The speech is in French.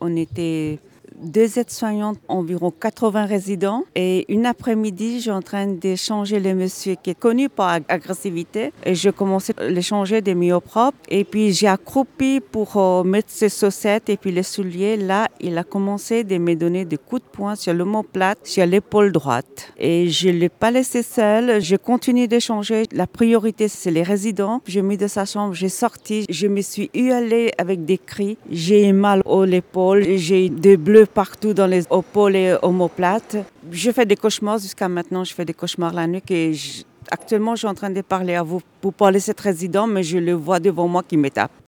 On était deux aides-soignantes, environ 80 résidents. Et une après-midi, j'ai en train d'échanger le monsieur qui est connu par agressivité. Et je commençais à l'échanger des myopropres. Et puis j'ai accroupi pour euh, mettre ses chaussettes et puis les souliers. Là, il a commencé de me donner des coups de poing sur l'omoplate, sur l'épaule droite. Et je ne l'ai pas laissé seul. Je continue d'échanger. La priorité, c'est les résidents. J'ai mis de sa chambre, j'ai sorti. Je me suis hurlée avec des cris. J'ai eu mal aux épaules. J'ai des bleus partout dans les épaules et omoplates. Je fais des cauchemars jusqu'à maintenant. Je fais des cauchemars la nuit et actuellement, je suis en train de parler à vous pour parler de cet résident, mais je le vois devant moi qui me tape.